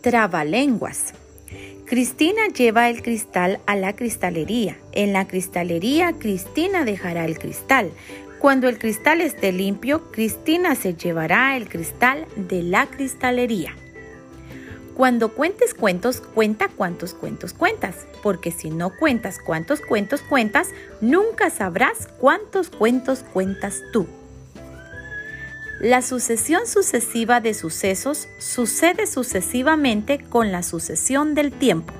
Trabalenguas. Cristina lleva el cristal a la cristalería. En la cristalería, Cristina dejará el cristal. Cuando el cristal esté limpio, Cristina se llevará el cristal de la cristalería. Cuando cuentes cuentos, cuenta cuántos cuentos cuentas, porque si no cuentas cuántos cuentos cuentas, nunca sabrás cuántos cuentos cuentas tú. La sucesión sucesiva de sucesos sucede sucesivamente con la sucesión del tiempo.